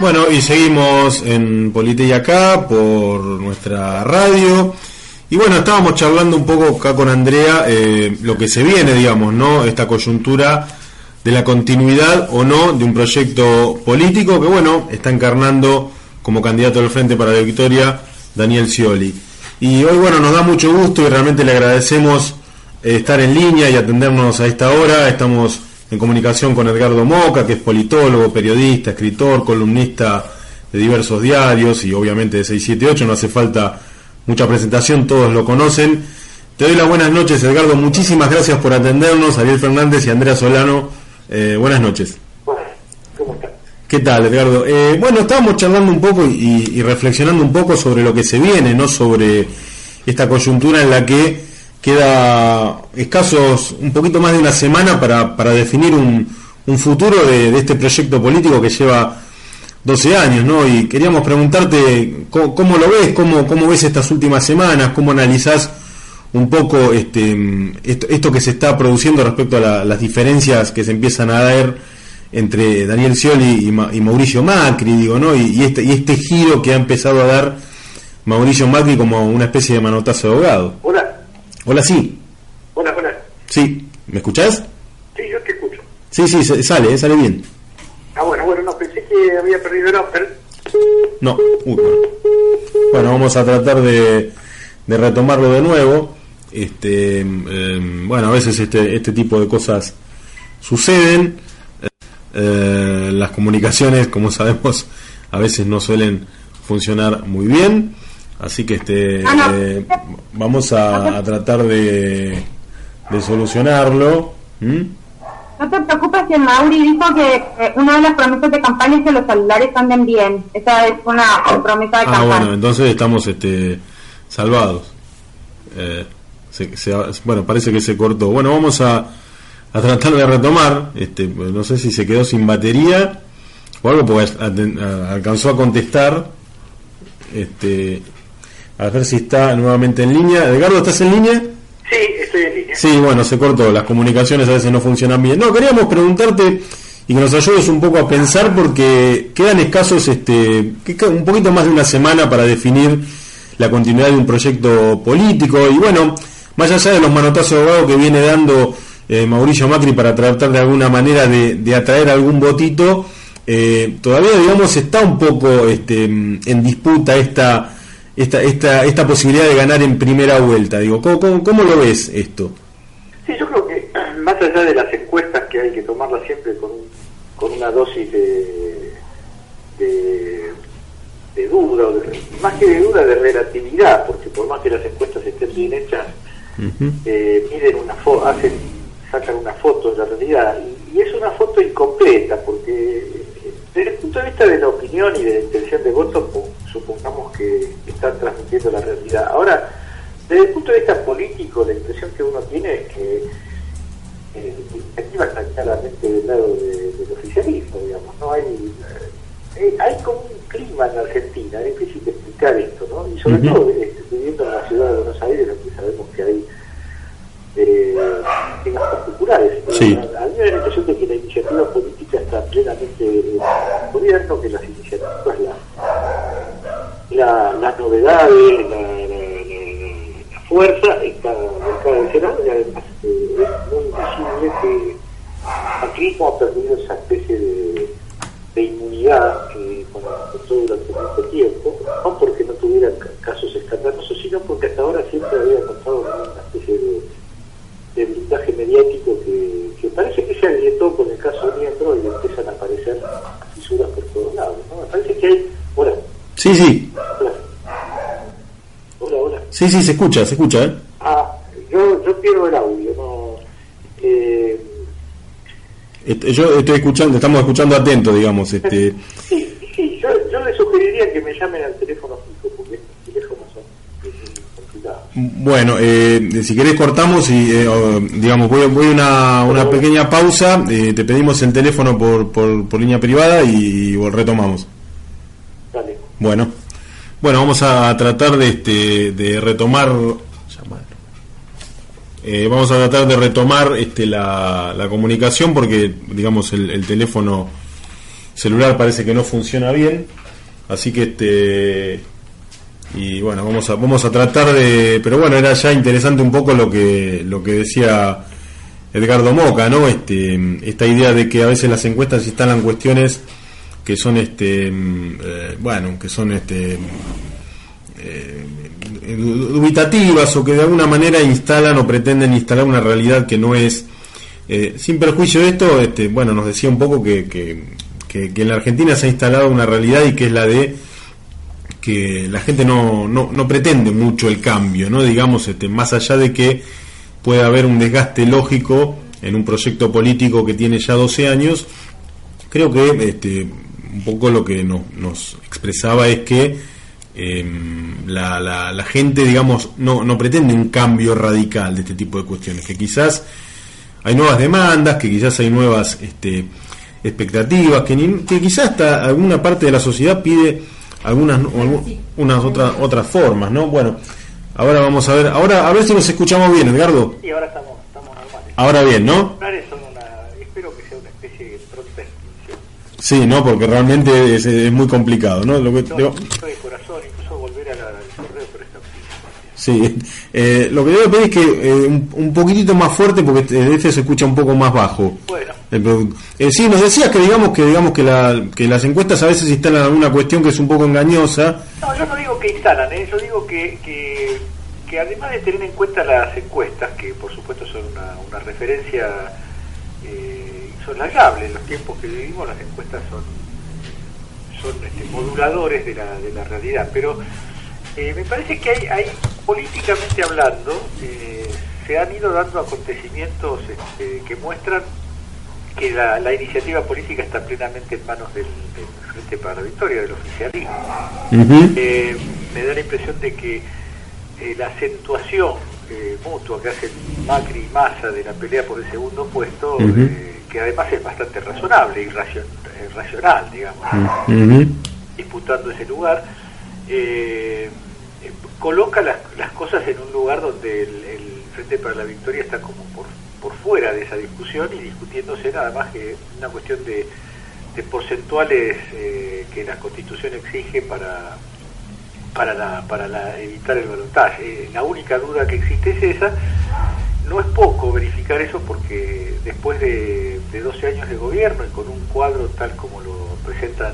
Bueno, y seguimos en Politeya acá por nuestra radio. Y bueno, estábamos charlando un poco acá con Andrea eh, lo que se viene, digamos, ¿no? Esta coyuntura de la continuidad o no de un proyecto político que, bueno, está encarnando como candidato del Frente para la Victoria Daniel Scioli. Y hoy, bueno, nos da mucho gusto y realmente le agradecemos eh, estar en línea y atendernos a esta hora. Estamos en comunicación con Edgardo Moca, que es politólogo, periodista, escritor, columnista de diversos diarios y obviamente de 678, no hace falta mucha presentación, todos lo conocen. Te doy las buenas noches, Edgardo, muchísimas gracias por atendernos, Ariel Fernández y Andrea Solano, eh, buenas noches. ¿Qué tal, Edgardo? Eh, bueno, estábamos charlando un poco y, y reflexionando un poco sobre lo que se viene, ¿no? Sobre esta coyuntura en la que queda escasos un poquito más de una semana para, para definir un, un futuro de, este proyecto político que lleva 12 años, ¿no? Y queríamos preguntarte cómo, cómo lo ves, cómo, cómo ves estas últimas semanas, cómo analizás un poco este, esto, que se está produciendo respecto a la, las diferencias que se empiezan a dar entre Daniel Scioli y, Ma, y Mauricio Macri, digo, ¿no? Y, este, y este giro que ha empezado a dar Mauricio Macri como una especie de manotazo de ahogado. Hola. Hola, sí. Hola, hola. Sí, ¿me escuchás? Sí, yo te escucho. Sí, sí, sale, sale bien. Ah, bueno, bueno, no, pensé que había perdido el Opel. No, uy, bueno. bueno, vamos a tratar de, de retomarlo de nuevo. Este, eh, bueno, a veces este, este tipo de cosas suceden. Eh, las comunicaciones, como sabemos, a veces no suelen funcionar muy bien. Así que este eh, vamos a, a, tratar de, de solucionarlo. ¿Mm? No te preocupes que Mauri dijo que eh, una de las promesas de campaña es que los celulares anden bien. Esa es una promesa de ah, campaña. bueno, entonces estamos este, salvados. Eh, se, se, bueno, parece que se cortó. Bueno, vamos a, a tratar de retomar. Este, no sé si se quedó sin batería o algo, porque alcanzó a contestar. Este, a ver si está nuevamente en línea. Edgardo, ¿estás en línea? Sí, estoy en línea. Sí, bueno, se cortó. Las comunicaciones a veces no funcionan bien. No, queríamos preguntarte y que nos ayudes un poco a pensar porque quedan escasos, este, un poquito más de una semana para definir la continuidad de un proyecto político y bueno, más allá de los manotazos de abogado que viene dando eh, Mauricio Macri para tratar de alguna manera de, de atraer algún votito, eh, todavía digamos está un poco este, en disputa esta esta, esta, esta posibilidad de ganar en primera vuelta. Digo, ¿cómo, cómo, cómo lo ves esto? Sí, yo creo que más allá de las encuestas que hay que tomarlas siempre con, con una dosis de, de, de duda, o de, más que de duda, de relatividad, porque por más que las encuestas estén bien hechas, uh -huh. eh, miden una hacen, sacan una foto de la realidad, y, y es una foto incompleta, porque desde el punto de vista de la opinión y de la intención de voto, supongamos que están transmitiendo la realidad. Ahora, desde el punto de vista político, la impresión que uno tiene es que eh, la está claramente del lado de, del oficialismo, digamos. No hay, eh, hay como un clima en Argentina, es difícil de explicar esto, ¿no? Y sobre uh -huh. todo eh, viviendo en la ciudad de Buenos Aires, donde sabemos que hay eh, temas particulares. Sí. A, mí me da la impresión de que la iniciativa política está plenamente en el gobierno, que las iniciativas, la, la, las novedades, la, fuerza en cada, en cada Senado y además eh, es muy visible que aquí ha perdido esa especie de, de inmunidad que manifestó durante mucho tiempo, no porque no tuviera casos escandalosos, sino porque hasta ahora siempre había contado con una especie de de blindaje mediático que, que, parece que se agrietó con el caso de Miembro y empiezan a aparecer fisuras por todos lados. ¿no? Me parece que hay. Hola. Sí, sí. Hola. Hola, hola. Sí, sí, se escucha, se escucha, ¿eh? Ah, yo, yo pierdo el audio, no. Eh... Yo estoy escuchando, estamos escuchando atento, digamos. este Sí, sí, yo, yo le sugeriría que me llamen al teléfono fijo, porque estos teléfonos son eh, complicados. Bueno, eh, si querés cortamos y, eh, digamos, voy, voy a una, una pequeña pausa, eh, te pedimos el teléfono por, por, por línea privada y, y retomamos. Dale. Bueno, bueno, vamos a tratar de, este, de retomar, eh, vamos a tratar de retomar este, la, la comunicación porque, digamos, el, el teléfono celular parece que no funciona bien, así que este y bueno vamos a vamos a tratar de pero bueno era ya interesante un poco lo que lo que decía Edgardo Moca no este esta idea de que a veces las encuestas instalan cuestiones que son este eh, bueno que son este eh, dubitativas o que de alguna manera instalan o pretenden instalar una realidad que no es eh, sin perjuicio de esto este bueno nos decía un poco que, que, que en la Argentina se ha instalado una realidad y que es la de que la gente no, no, no pretende mucho el cambio, ¿no? Digamos, este, más allá de que pueda haber un desgaste lógico en un proyecto político que tiene ya 12 años, creo que este, un poco lo que no, nos expresaba es que eh, la, la, la, gente, digamos, no, no pretende un cambio radical de este tipo de cuestiones, que quizás hay nuevas demandas, que quizás hay nuevas este, expectativas, que, ni, que quizás hasta alguna parte de la sociedad pide algunas unas otras otras formas, ¿no? Bueno, ahora vamos a ver, ahora a ver si nos escuchamos bien, Edgardo. Sí, ahora estamos, estamos normales. Ahora bien, ¿no? Son una, espero que sea una especie de pronta extinción. Sí, no, porque realmente es, es muy complicado, ¿no? Lo que, no, digo, de corazón, incluso volver a la, al correo por esta Sí, eh, lo que debo pedir es que eh, un, un, poquitito más fuerte porque este se escucha un poco más bajo. Bueno. Eh, sí, nos decías que digamos que digamos que, la, que las encuestas a veces instalan alguna cuestión que es un poco engañosa. No, yo no digo que instalan, ¿eh? yo digo que, que, que, además de tener en cuenta las encuestas, que por supuesto son una, una referencia eh, insoslayable en los tiempos que vivimos, las encuestas son, son este, moduladores de la, de la realidad, pero eh, me parece que hay, hay políticamente hablando, eh, se han ido dando acontecimientos este, que muestran que la, la, iniciativa política está plenamente en manos del, del, Frente para la Victoria, del oficialismo. Uh -huh. eh, me da la impresión de que eh, la acentuación eh, mutua que hacen Macri y Massa de la pelea por el segundo puesto, uh -huh. que además es bastante razonable y racion, racional, digamos, uh -huh. disputando ese lugar, coloca las, las, cosas en un lugar donde el, el Frente para la Victoria está como por por fuera de esa discusión y discutiéndose nada más que una cuestión de, de porcentuales eh, que la Constitución exige para para la, para la, evitar el balotaje. Eh, la única duda que existe es esa. No es poco verificar eso porque después de, de 12 años de gobierno y con un cuadro tal como lo presentan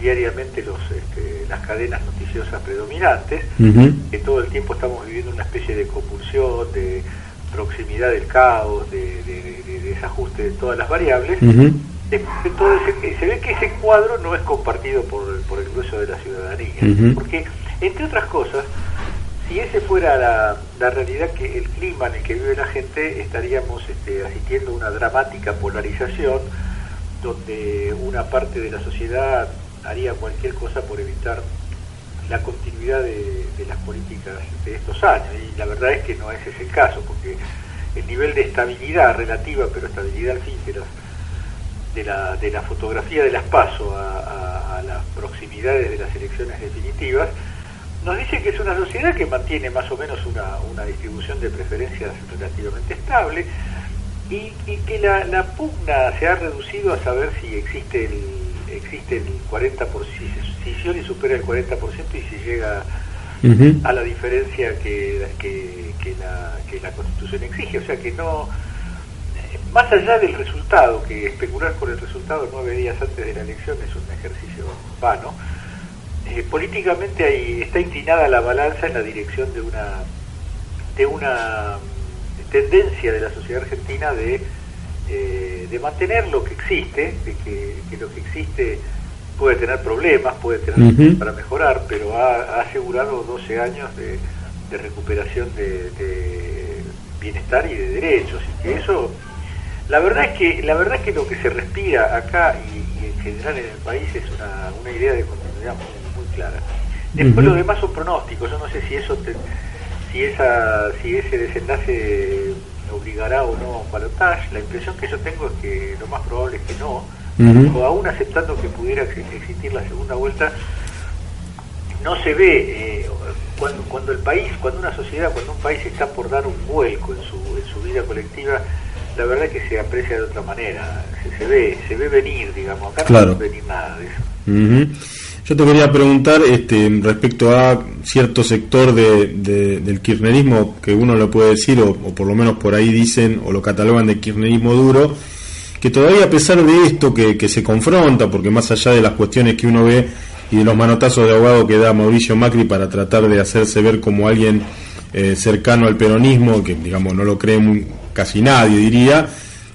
diariamente los, este, las cadenas noticiosas predominantes, uh -huh. que todo el tiempo estamos viviendo una especie de compulsión, de proximidad del caos, de, de, de, de desajuste de todas las variables, uh -huh. de, todo ese, se ve que ese cuadro no es compartido por, por el grueso de la ciudadanía, uh -huh. porque entre otras cosas, si ese fuera la, la, realidad que el clima en el que vive la gente, estaríamos este, asistiendo a una dramática polarización donde una parte de la sociedad haría cualquier cosa por evitar la continuidad de, las políticas de estos años. Y la verdad es que no ese es el caso porque el nivel de estabilidad relativa pero estabilidad al fin de, los, de, la, de la fotografía de las pasos a, las proximidades de las elecciones definitivas nos dice que es una sociedad que mantiene más o menos una, una distribución de preferencias relativamente estable y, y que la, la, pugna se ha reducido a saber si existe el existe el 40% si, si supera el 40% y si llega uh -huh. a la diferencia que, que, que, la, que la Constitución exige. O sea que no, más allá del resultado, que especular por el resultado nueve días antes de la elección es un ejercicio vano, eh, políticamente hay, está inclinada la balanza en la dirección de una, de una tendencia de la sociedad argentina de eh, de mantener lo que existe, de que, que, lo que existe puede tener problemas, puede tener uh -huh. para mejorar, pero ha, ha, asegurado 12 años de, de recuperación de, de, bienestar y de derechos, y que eso La verdad es que la verdad es que lo que se respira acá y, en general en el país es una, una idea de continuidad muy, muy clara. Después lo demás son pronósticos. Yo no sé si eso si esa si ese desenlace obligará o a balotaje. La impresión que yo tengo es que lo más probable es que no. O aún aceptando que pudiera existir la segunda vuelta, no se ve eh, cuando, cuando el país, cuando una sociedad, cuando un país está por dar un vuelco en su, en su vida colectiva, la verdad es que se aprecia de otra manera, se, ve, se ve venir, digamos, acá no no venir nada de eso. Yo te quería preguntar este, respecto a cierto sector de, del kirchnerismo que uno lo puede decir, o, por lo menos por ahí dicen o lo catalogan de kirchnerismo duro, que todavía a pesar de esto que, que se confronta, porque más allá de las cuestiones que uno ve y de los manotazos de abogado que da Mauricio Macri para tratar de hacerse ver como alguien eh, cercano al peronismo, que digamos no lo cree casi nadie diría,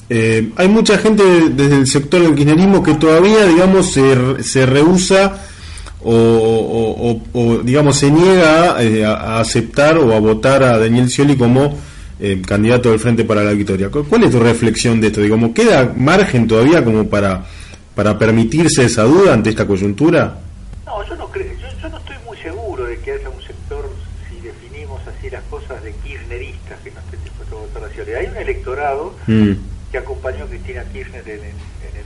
eh, hay mucha gente desde el sector del kirchnerismo que todavía digamos se, se rehúsa o, digamos se niega eh, a, aceptar o a votar a Daniel Scioli como eh, candidato del Frente para la Victoria. ¿Cuál es tu reflexión de esto? Digamos, ¿queda margen todavía como para, para permitirse esa duda ante esta coyuntura? No, yo no, creo, yo, no estoy muy seguro de que haya un sector, si definimos así las cosas, de kirchneristas que no estén dispuestos a votar a Scioli. Hay un electorado mm. que acompañó a Cristina Kirchner en, en el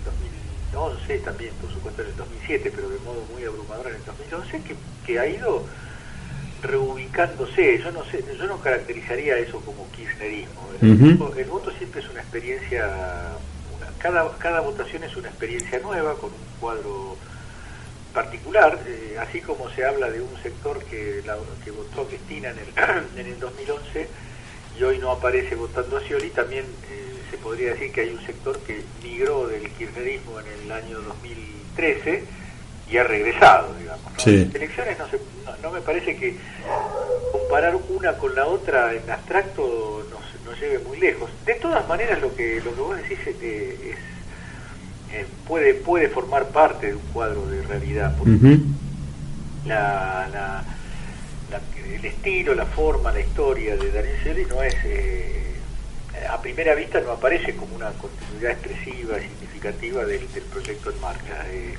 2011, también por supuesto en el 2007, pero de modo muy abrumador en el 2011, que, que ha ido reubicándose. Yo no sé, yo no caracterizaría eso como kirchnerismo. El, voto, siempre es una experiencia, cada, cada votación es una experiencia nueva, con un cuadro particular, eh, así como se habla de un sector que, la, que votó a Cristina en el, en el 2011 y hoy no aparece votando a Scioli, también eh, se podría decir que hay un sector que migró del kirchnerismo en el año 2013 y ha regresado, digamos. Las elecciones no, se, no, me parece que comparar una con la otra en abstracto nos, nos lleve muy lejos. De todas maneras, lo que, lo que vos decís eh, es, puede, puede formar parte de un cuadro de realidad. Porque la, la, el estilo, la forma, la historia de Daniel Scioli no es... Eh, a primera vista no aparece como una continuidad expresiva, significativa del, proyecto en marcha. Eh,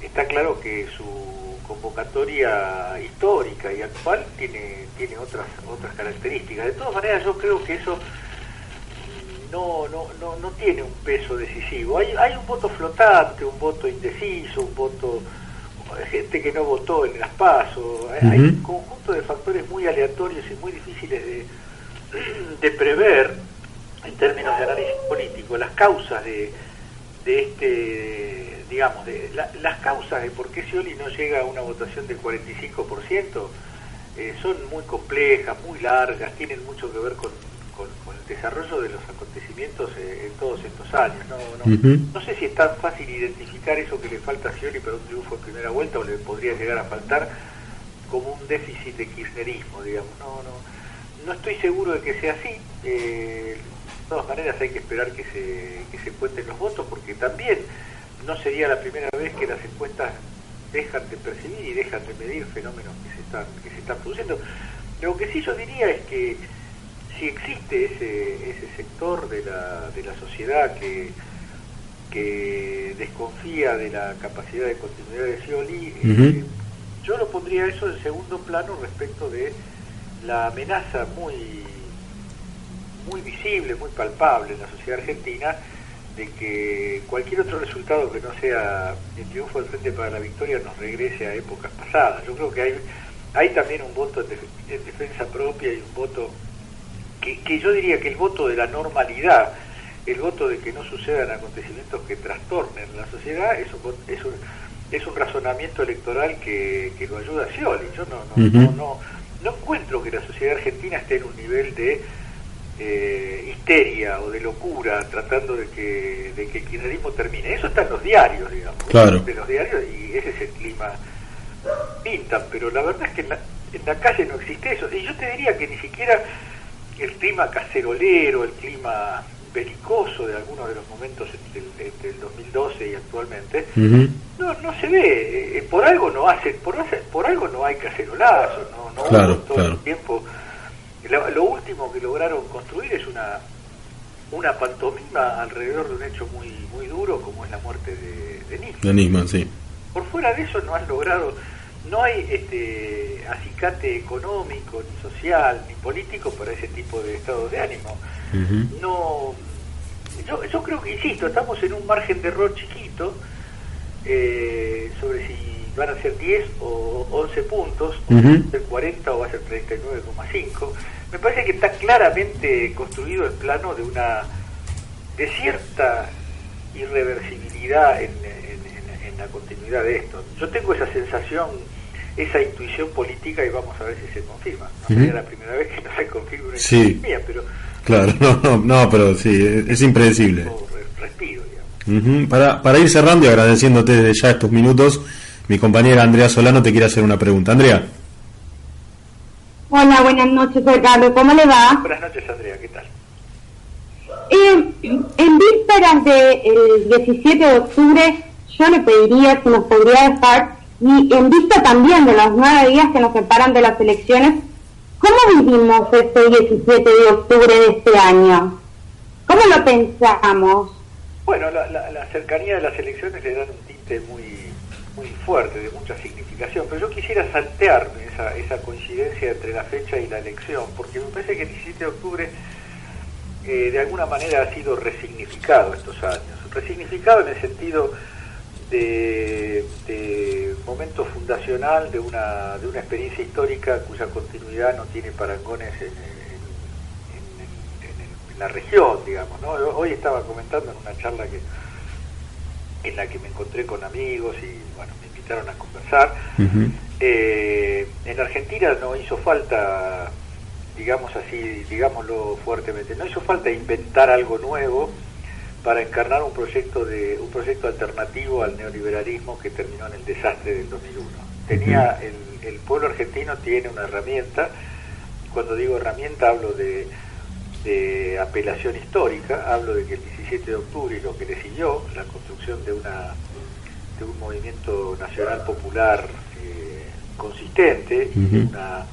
está claro que su convocatoria histórica y actual tiene, tiene otras, otras características. De todas maneras, yo creo que eso no, no, no, no tiene un peso decisivo. Hay, hay un voto flotante, un voto indeciso, un voto gente que no votó en las pasos. Hay un conjunto de factores muy aleatorios y muy difíciles de, de prever en términos de análisis político, las causas de, de este, digamos, de las causas de por qué Scioli no llega a una votación del 45% eh, son muy complejas, muy largas, tienen mucho que ver con, con, el desarrollo de los acontecimientos eh, en todos estos años. No, no, no, sé si es tan fácil identificar eso que le falta a Scioli para un triunfo en primera vuelta o le podría llegar a faltar como un déficit de kirchnerismo, digamos. No, no, no estoy seguro de que sea así. Eh, todas maneras hay que esperar que se, que se cuenten los votos porque también no sería la primera vez que las encuestas dejan de percibir y dejan de medir fenómenos que se están, que se están produciendo. Lo que sí yo diría es que si existe ese, ese sector de la, de la sociedad que, que desconfía de la capacidad de continuidad de Scioli, eh, yo lo pondría eso en segundo plano respecto de la amenaza muy muy visible, muy palpable en la sociedad argentina, de que cualquier otro resultado que no sea el triunfo del Frente para la Victoria nos regrese a épocas pasadas. Yo creo que hay, hay también un voto en, defensa propia y un voto que, que, yo diría que el voto de la normalidad, el voto de que no sucedan acontecimientos que trastornen la sociedad, es un, es un, es un razonamiento electoral que, que lo ayuda a Scioli. Yo no, no, no, no, no encuentro que la sociedad argentina esté en un nivel de eh, histeria o de locura tratando de que, de que el kirchnerismo termine. Eso está en los diarios, digamos. Claro. En los diarios y ese es el clima pintan, pero la verdad es que en la, en la calle no existe eso. Y yo te diría que ni siquiera el clima cacerolero, el clima belicoso de algunos de los momentos entre el, 2012 y actualmente, no, no se ve. Eh, por algo no hace, por, por algo no hay cacerolazo, no, no todo el tiempo lo, último que lograron construir es una una pantomima alrededor de un hecho muy muy duro como es la muerte de, de Nisman. De Nisman, sí. Por fuera de eso no han logrado, no hay este acicate económico, ni social, ni político para ese tipo de estado de ánimo. No, yo, yo creo que, insisto, estamos en un margen de error chiquito eh, sobre si van a ser 10 o 11 puntos, o Ujú. va a ser 40 o va a ser 39,5. Me parece que está claramente construido el plano de una de cierta irreversibilidad en, en- en- en la continuidad de esto. Yo tengo esa sensación, esa intuición política y vamos a ver si se confirma. No sería la primera vez que no se confirma una Sí. mía, pero Claro, no, no, no, pero sí, es, es impredecible. respiro, digamos. Para, para ir cerrando y agradeciéndote desde ya estos minutos, mi compañera Andrea Solano te quiere hacer una pregunta. Andrea. Hola, buenas noches, Ricardo. ¿Cómo le va? Buenas noches, Andrea, ¿qué tal? Eh, en vísperas del 17 de octubre, yo le pediría si nos podría dejar, y en vista también de los nueve días que nos separan de las elecciones, ¿cómo vivimos este 17 de octubre de este año? ¿Cómo lo pensamos? Bueno, la, la- la cercanía de las elecciones le dan un tinte muy muy fuerte, de mucha significación, pero yo quisiera saltearme esa, esa coincidencia entre la fecha y la elección, porque me parece que el 17 de octubre eh, de alguna manera ha sido resignificado estos años, resignificado en el sentido de, de momento fundacional de una, de una experiencia histórica cuya continuidad no tiene parangones en, en- en- en- la región, digamos. ¿no? Hoy estaba comentando en una charla que en la que me encontré con amigos y bueno, me invitaron a conversar. Eh, en Argentina no hizo falta, digamos así, digámoslo fuertemente, no hizo falta inventar algo nuevo para encarnar un proyecto de un proyecto alternativo al neoliberalismo que terminó en el desastre del 2001. Tenía el, el pueblo argentino tiene una herramienta. Cuando digo herramienta hablo de, de apelación histórica, hablo de que el 17 de octubre y lo que le siguió, la construcción de una de un movimiento nacional popular eh, consistente, y de, Ujú. una,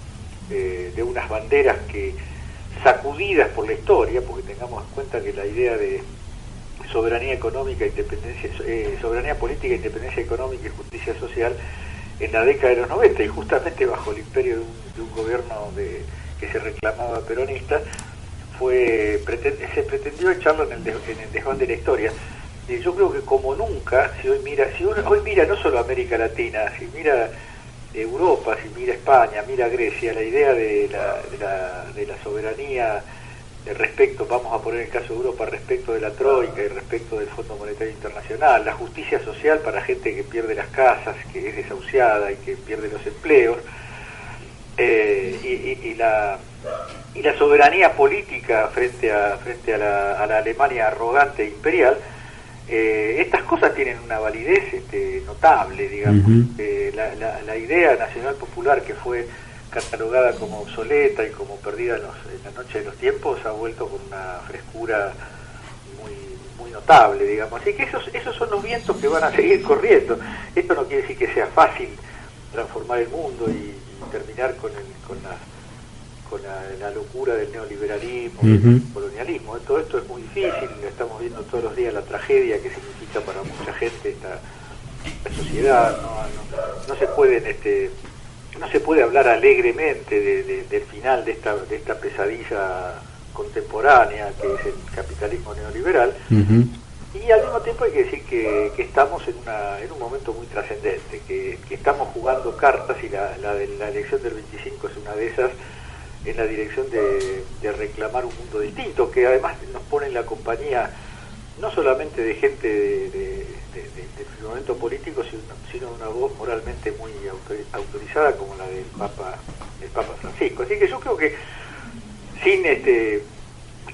eh, de unas banderas que sacudidas por la historia, porque tengamos en cuenta que la idea de soberanía económica, independencia, eh, soberanía política, independencia económica y justicia social en la década de los 90 y justamente bajo el imperio de un, de un gobierno de, que se reclamaba peronista, fue se pretendió echarlo en el, el desván de la historia. Y yo creo que como nunca, si hoy mira, si hoy mira no solo América Latina, si mira Europa, si mira España, mira Grecia, la idea de la, de de soberanía respecto, vamos a poner el caso de Europa, respecto de la Troika y respecto del Fondo Monetario Internacional, la justicia social para gente que pierde las casas, que es desahuciada y que pierde los empleos, eh, y la y la soberanía política frente a frente a la, a la Alemania arrogante e imperial eh, estas cosas tienen una validez este, notable digamos. Eh, la, la- la idea nacional popular que fue catalogada como obsoleta y como perdida en, los- en la noche de los tiempos ha vuelto con una frescura muy muy notable digamos. Así que esos esos son los vientos que van a seguir corriendo. Esto no quiere decir que sea fácil transformar el mundo y, y terminar con el, con la con la, la locura del neoliberalismo, del colonialismo. Todo esto es muy difícil, lo estamos viendo todos los días la tragedia que significa para mucha gente esta, esta sociedad. No, no, no se pueden este no se puede hablar alegremente de- de- del final de esta de esta pesadilla contemporánea que es el capitalismo neoliberal y al mismo tiempo hay que decir que, que estamos en, una, en un momento muy trascendente, que, que estamos jugando cartas y la, la, la elección del 25 es una de esas en la dirección de, reclamar un mundo distinto, que además nos pone en la compañía no solamente de gente de, de, de- firmamento político, sino, sino de una voz moralmente muy autori- autorizada como la del Papa, del Papa Francisco. Así que yo creo que sin este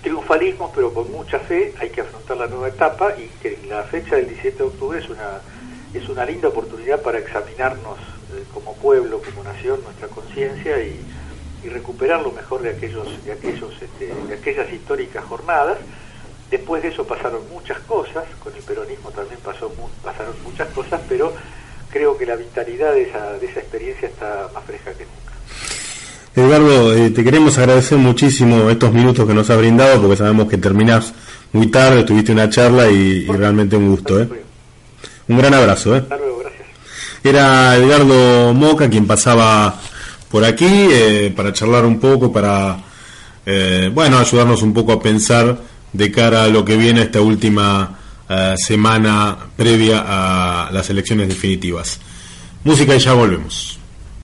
triunfalismo, pero con mucha fe, hay que afrontar la nueva etapa y que la fecha del 17 de octubre es una es una linda oportunidad para examinarnos eh, como pueblo, como nación, nuestra conciencia y, y recuperar lo mejor de aquellos de aquellos este, de aquellas históricas jornadas. Después de eso pasaron muchas cosas, con el peronismo también pasó pasaron muchas cosas, pero creo que la vitalidad de esa, de esa experiencia está más fresca que nunca. Edgardo, eh, te queremos agradecer muchísimo estos minutos que nos has brindado porque sabemos que terminás muy tarde, tuviste una charla y, y realmente un gusto. ¿eh? Un gran abrazo. ¿eh? Hasta luego, gracias. Era Edgardo Moca quien pasaba por aquí eh, para charlar un poco, para eh, bueno ayudarnos un poco a pensar de cara a lo que viene esta última eh, semana previa a las elecciones definitivas. Música y ya volvemos.